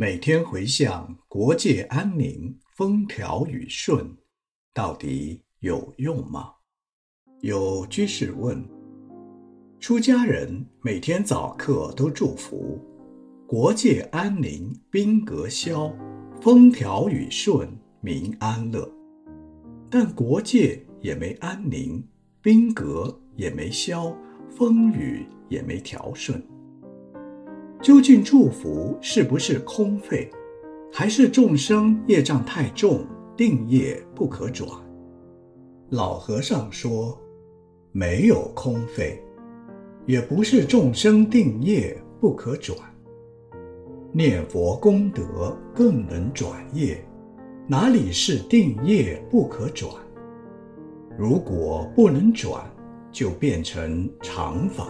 每天回向国界安宁、风调雨顺，到底有用吗？有居士问：出家人每天早课都祝福国界安宁、兵革消、风调雨顺、民安乐，但国界也没安宁，兵革也没消，风雨也没调顺。究竟祝福是不是空费，还是众生业障太重，定业不可转？老和尚说，没有空费，也不是众生定业不可转。念佛功德更能转业，哪里是定业不可转？如果不能转，就变成常法。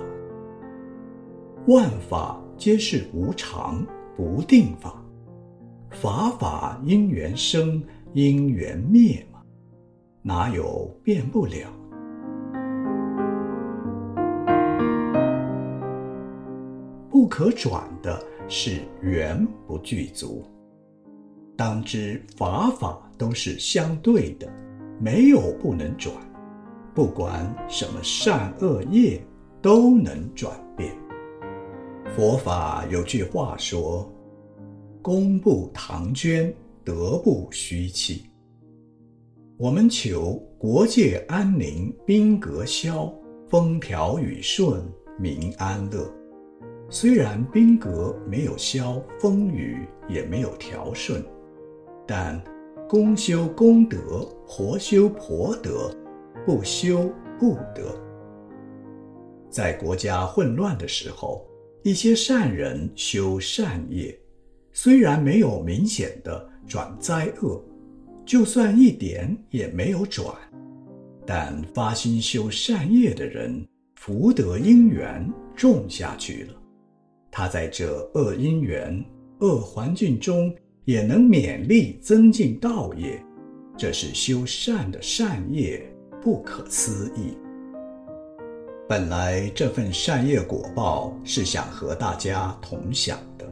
万法。皆是无常不定法，法法因缘生，因缘灭嘛，哪有变不了？不可转的是缘不具足。当知法法都是相对的，没有不能转，不管什么善恶业，都能转变。佛法有句话说：“功不唐捐，德不虚弃。”我们求国界安宁，兵革消，风调雨顺，民安乐。虽然兵革没有消，风雨也没有调顺，但公修功德，婆修婆德，不修不得。在国家混乱的时候。一些善人修善业，虽然没有明显的转灾厄，就算一点也没有转，但发心修善业的人，福德因缘种下去了，他在这恶因缘、恶环境中也能勉力增进道业，这是修善的善业，不可思议。本来这份善业果报是想和大家同享的，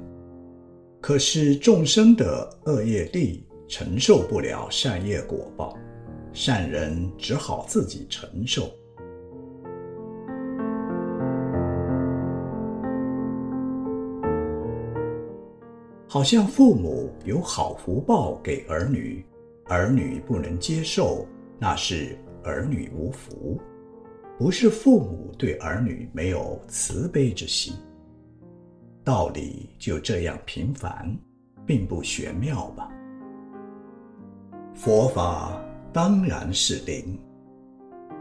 可是众生的恶业力承受不了善业果报，善人只好自己承受。好像父母有好福报给儿女，儿女不能接受，那是儿女无福。不是父母对儿女没有慈悲之心，道理就这样平凡，并不玄妙吧？佛法当然是灵，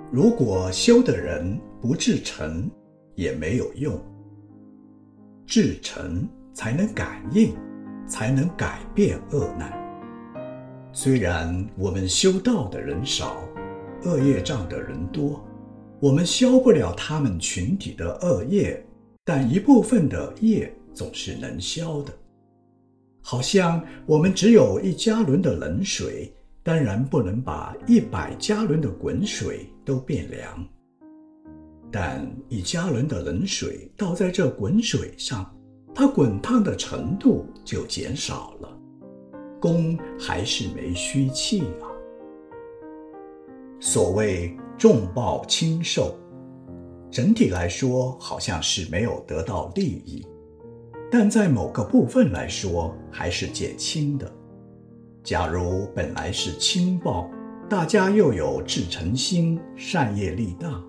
如果修的人不至诚，也没有用。至诚才能感应，才能改变恶难。虽然我们修道的人少，恶业障的人多。我们消不了他们群体的恶业，但一部分的业总是能消的。好像我们只有一加仑的冷水，当然不能把一百加仑的滚水都变凉。但一加仑的冷水倒在这滚水上，它滚烫的程度就减少了，功还是没虚气啊。所谓。重报轻受，整体来说好像是没有得到利益，但在某个部分来说还是减轻的。假如本来是轻报，大家又有至诚心，善业力大，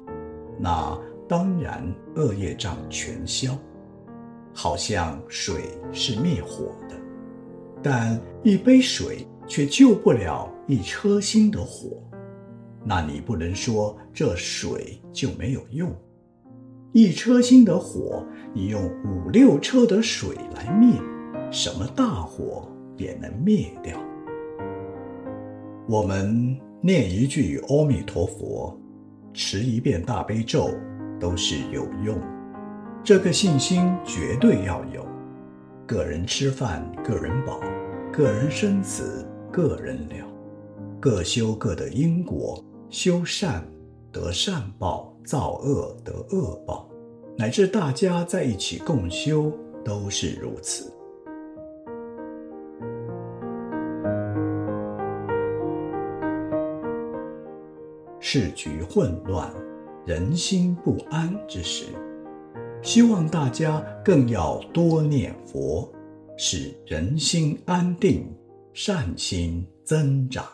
那当然恶业障全消。好像水是灭火的，但一杯水却救不了一车心的火。那你不能说这水就没有用。一车心的火，你用五六车的水来灭，什么大火也能灭掉。我们念一句阿弥陀佛，持一遍大悲咒，都是有用。这个信心绝对要有。个人吃饭，个人饱；个人生死，个人了。各修各的因果。修善得善报造恶得恶报。乃至大家在一起共修都是如此。世局混乱人心不安之时希望大家更要多念佛使人心安定善心增长。